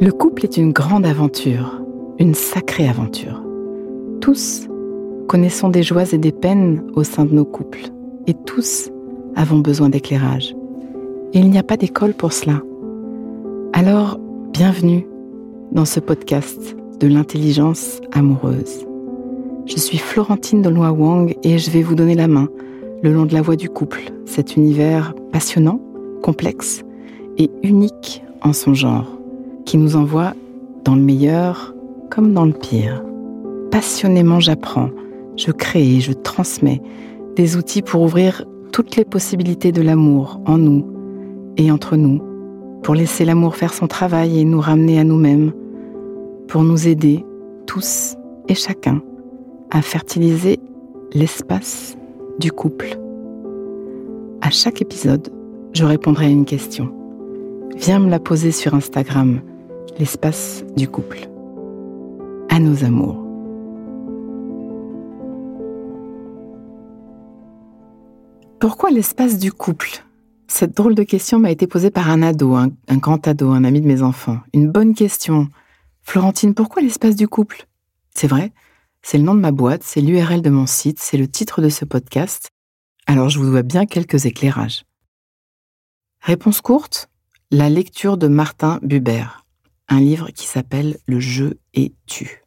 Le couple est une grande aventure, une sacrée aventure. Tous connaissons des joies et des peines au sein de nos couples, et tous avons besoin d'éclairage. Et il n'y a pas d'école pour cela. Alors, bienvenue dans ce podcast de l'intelligence amoureuse. Je suis Florentine de Wang et je vais vous donner la main le long de la voie du couple, cet univers passionnant, complexe et unique en son genre, qui nous envoie dans le meilleur comme dans le pire. Passionnément j'apprends, je crée et je transmets des outils pour ouvrir toutes les possibilités de l'amour en nous et entre nous, pour laisser l'amour faire son travail et nous ramener à nous-mêmes, pour nous aider tous et chacun à fertiliser l'espace du couple. À chaque épisode, je répondrai à une question. Viens me la poser sur Instagram, l'espace du couple. À nos amours. Pourquoi l'espace du couple? Cette drôle de question m'a été posée par un ado, un, un, grand ado, un ami de mes enfants. Une bonne question. Florentine, pourquoi l'espace du couple? C'est vrai, c'est le nom de ma boîte, c'est l'URL de mon site, c'est le titre de ce podcast. Alors je vous dois bien quelques éclairages. Réponse courte, la lecture de Martin Buber, un livre qui s'appelle Le jeu et tu.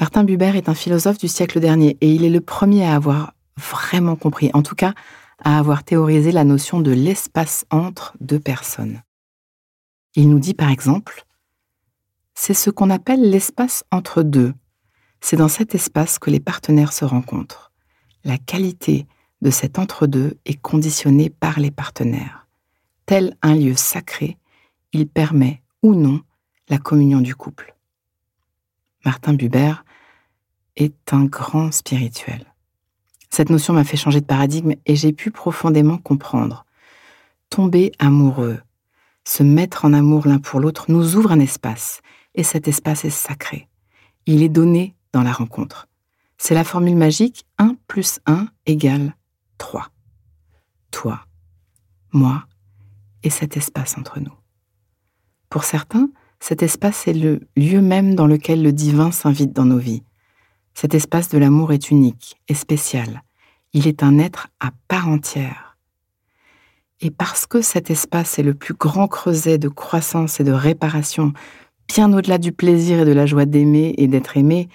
Martin Buber est un philosophe du siècle dernier et il est le premier à avoir vraiment compris, en tout cas à avoir théorisé la notion de l'espace entre deux personnes. Il nous dit par exemple, c'est ce qu'on appelle l'espace entre deux, c'est dans cet espace que les partenaires se rencontrent. La qualité de cet entre-deux est conditionnée par les partenaires. Tel un lieu sacré, il permet ou non la communion du couple. Martin Buber est un grand spirituel. Cette notion m'a fait changer de paradigme et j'ai pu profondément comprendre. Tomber amoureux, se mettre en amour l'un pour l'autre nous ouvre un espace, et cet espace est sacré. Il est donné dans la rencontre. C'est la formule magique 1 plus 1 égale 3. Toi, moi et cet espace entre nous. Pour certains, cet espace est le lieu même dans lequel le divin s'invite dans nos vies. Cet espace de l'amour est unique et spécial. Il est un être à part entière. Et parce que cet espace est le plus grand creuset de croissance et de réparation, bien au-delà du plaisir et de la joie d'aimer et d'être aimé,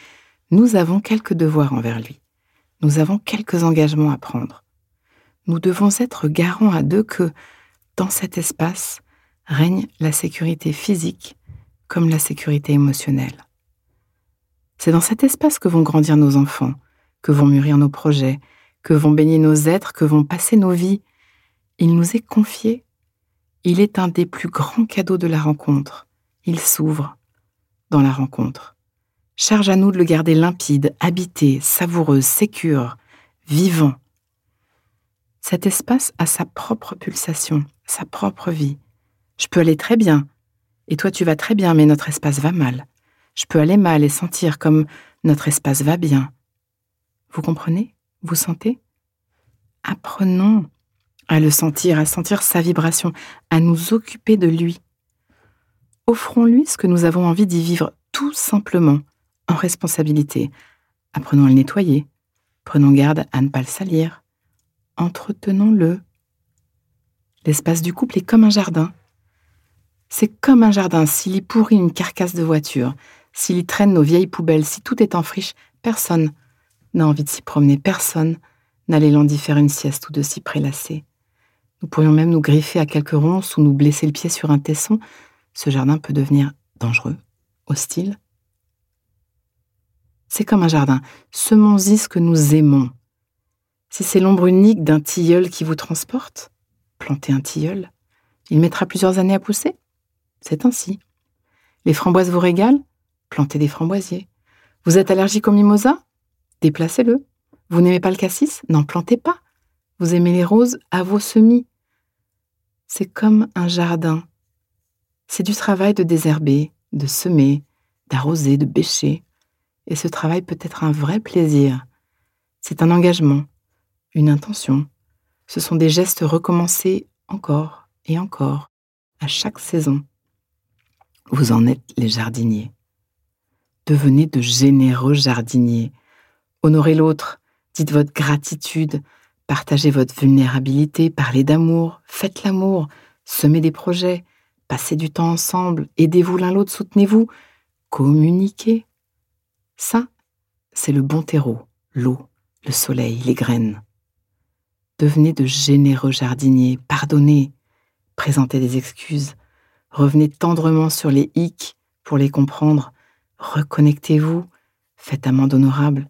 nous avons quelques devoirs envers lui. Nous avons quelques engagements à prendre. Nous devons être garants à deux que, dans cet espace, règne la sécurité physique comme la sécurité émotionnelle. C'est dans cet espace que vont grandir nos enfants, que vont mûrir nos projets, que vont baigner nos êtres, que vont passer nos vies. Il nous est confié. Il est un des plus grands cadeaux de la rencontre. Il s'ouvre dans la rencontre. Charge à nous de le garder limpide, habité, savoureux, sécure, vivant. Cet espace a sa propre pulsation, sa propre vie. Je peux aller très bien, et toi tu vas très bien, mais notre espace va mal. Je peux aller mal et sentir comme notre espace va bien. Vous comprenez? Vous sentez? Apprenons à le sentir, à sentir sa vibration, à nous occuper de lui. Offrons-lui ce que nous avons envie d'y vivre tout simplement, en responsabilité. Apprenons à le nettoyer. Prenons garde à ne pas le salir. Entretenons-le. L'espace du couple est comme un jardin. C'est comme un jardin. S'il y pourrit une carcasse de voiture, s'il y traîne nos vieilles poubelles, si tout est en friche, personne n'a envie de s'y promener, personne n'a l'élan d'y faire une sieste ou de s'y prélasser. Nous pourrions même nous griffer à quelques ronces ou nous blesser le pied sur un tesson. Ce jardin peut devenir dangereux, hostile, c'est comme un jardin. Semons-y ce que nous aimons. Si c'est l'ombre unique d'un tilleul qui vous transporte, plantez un tilleul. Il mettra plusieurs années à pousser. C'est ainsi. Les framboises vous régalent Plantez des framboisiers. Vous êtes allergique au mimosa Déplacez-le. Vous n'aimez pas le cassis? N'en plantez pas. Vous aimez les roses À vos semis. C'est comme un jardin. C'est du travail de désherber, de semer, d'arroser, de bêcher. Et ce travail peut être un vrai plaisir. C'est un engagement, une intention. Ce sont des gestes recommencés encore et encore, à chaque saison. Vous en êtes les jardiniers. Devenez de généreux jardiniers. Honorez l'autre, dites votre gratitude, partagez votre vulnérabilité, parlez d'amour, faites l'amour, semez des projets, passez du temps ensemble, aidez-vous l'un l'autre, soutenez-vous, communiquez. Ça, c'est le bon terreau, l'eau, le soleil, les graines. Devenez de généreux jardiniers, pardonnez, présentez des excuses, revenez tendrement sur les hics pour les comprendre, reconnectez-vous, faites amende honorable.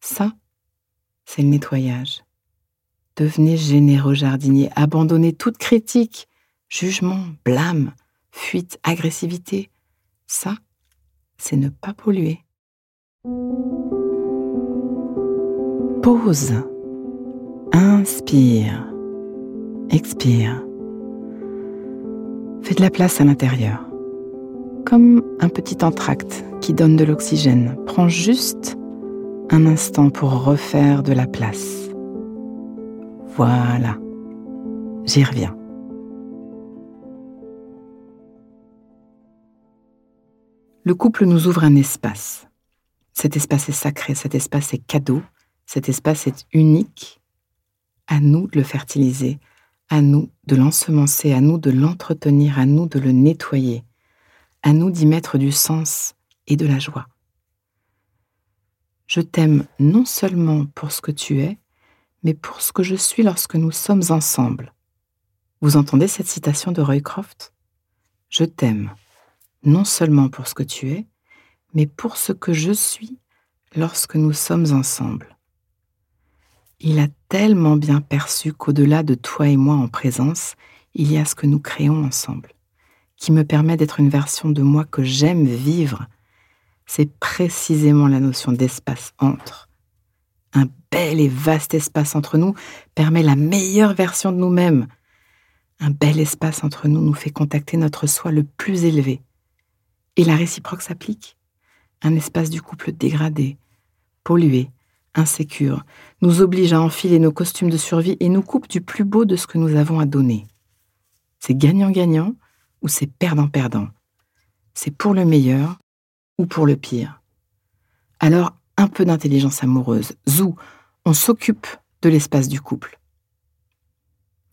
Ça, c'est le nettoyage. Devenez généreux jardinier, abandonnez toute critique, jugement, blâme, fuite, agressivité. Ça, c'est ne pas polluer. Pause. Inspire. Expire. Fais de la place à l'intérieur. Comme un petit entracte qui donne de l'oxygène. Prends juste un instant pour refaire de la place. Voilà. J'y reviens. Le couple nous ouvre un espace. Cet espace est sacré, cet espace est cadeau, cet espace est unique à nous de le fertiliser, à nous de l'ensemencer, à nous de l'entretenir, à nous de le nettoyer, à nous d'y mettre du sens et de la joie. Je t'aime non seulement pour ce que tu es, mais pour ce que je suis lorsque nous sommes ensemble. Vous entendez cette citation de Roycroft? Je t'aime non seulement pour ce que tu es, mais pour ce que je suis lorsque nous sommes ensemble il a tellement bien perçu qu'au-delà de toi et moi en présence, il y a ce que nous créons ensemble, qui me permet d'être une version de moi que j'aime vivre. C'est précisément la notion d'espace entre. Un bel et vaste espace entre nous permet la meilleure version de nous-mêmes. Un bel espace entre nous nous fait contacter notre soi le plus élevé. Et la réciproque s'applique. Un espace du couple dégradé, pollué, insécure, nous oblige à enfiler nos costumes de survie et nous coupe du plus beau de ce que nous avons à donner. C'est gagnant-gagnant ou c'est perdant-perdant? C'est pour le meilleur ou pour le pire? Alors, un peu d'intelligence amoureuse. Zou, on s'occupe de l'espace du couple.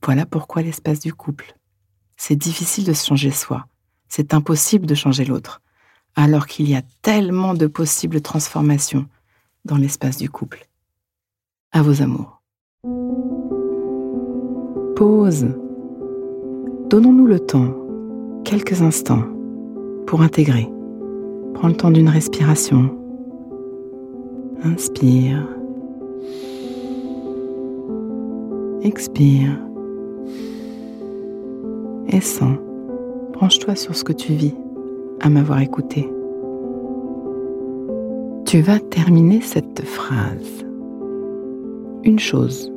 Voilà pourquoi l'espace du couple. C'est difficile de se changer soi. C'est impossible de changer l'autre. Alors qu'il y a tellement de possibles transformations dans l'espace du couple. À vos amours. Pause. Donnons-nous le temps, quelques instants, pour intégrer. Prends le temps d'une respiration. Inspire. Expire. Et sens. Branche-toi sur ce que tu vis à m'avoir écouté. Tu vas terminer cette phrase. Une chose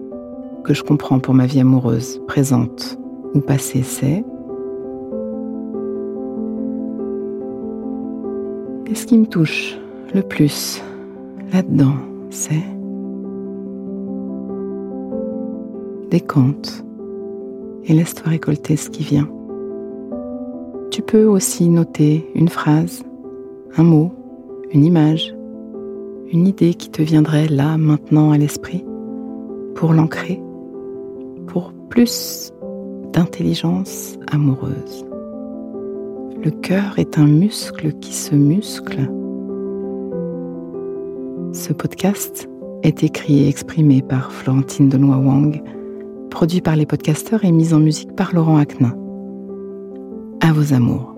que je comprends pour ma vie amoureuse, présente ou passée, c'est Et ce qui me touche le plus là-dedans, c'est décompte et laisse-toi récolter ce qui vient. Tu peux aussi noter une phrase, un mot, une image, une idée qui te viendrait là, maintenant à l'esprit, pour l'ancrer, pour plus d'intelligence amoureuse. Le cœur est un muscle qui se muscle. Ce podcast est écrit et exprimé par Florentine Denois Wang, produit par les podcasteurs et mis en musique par Laurent Aknin. À vos amours.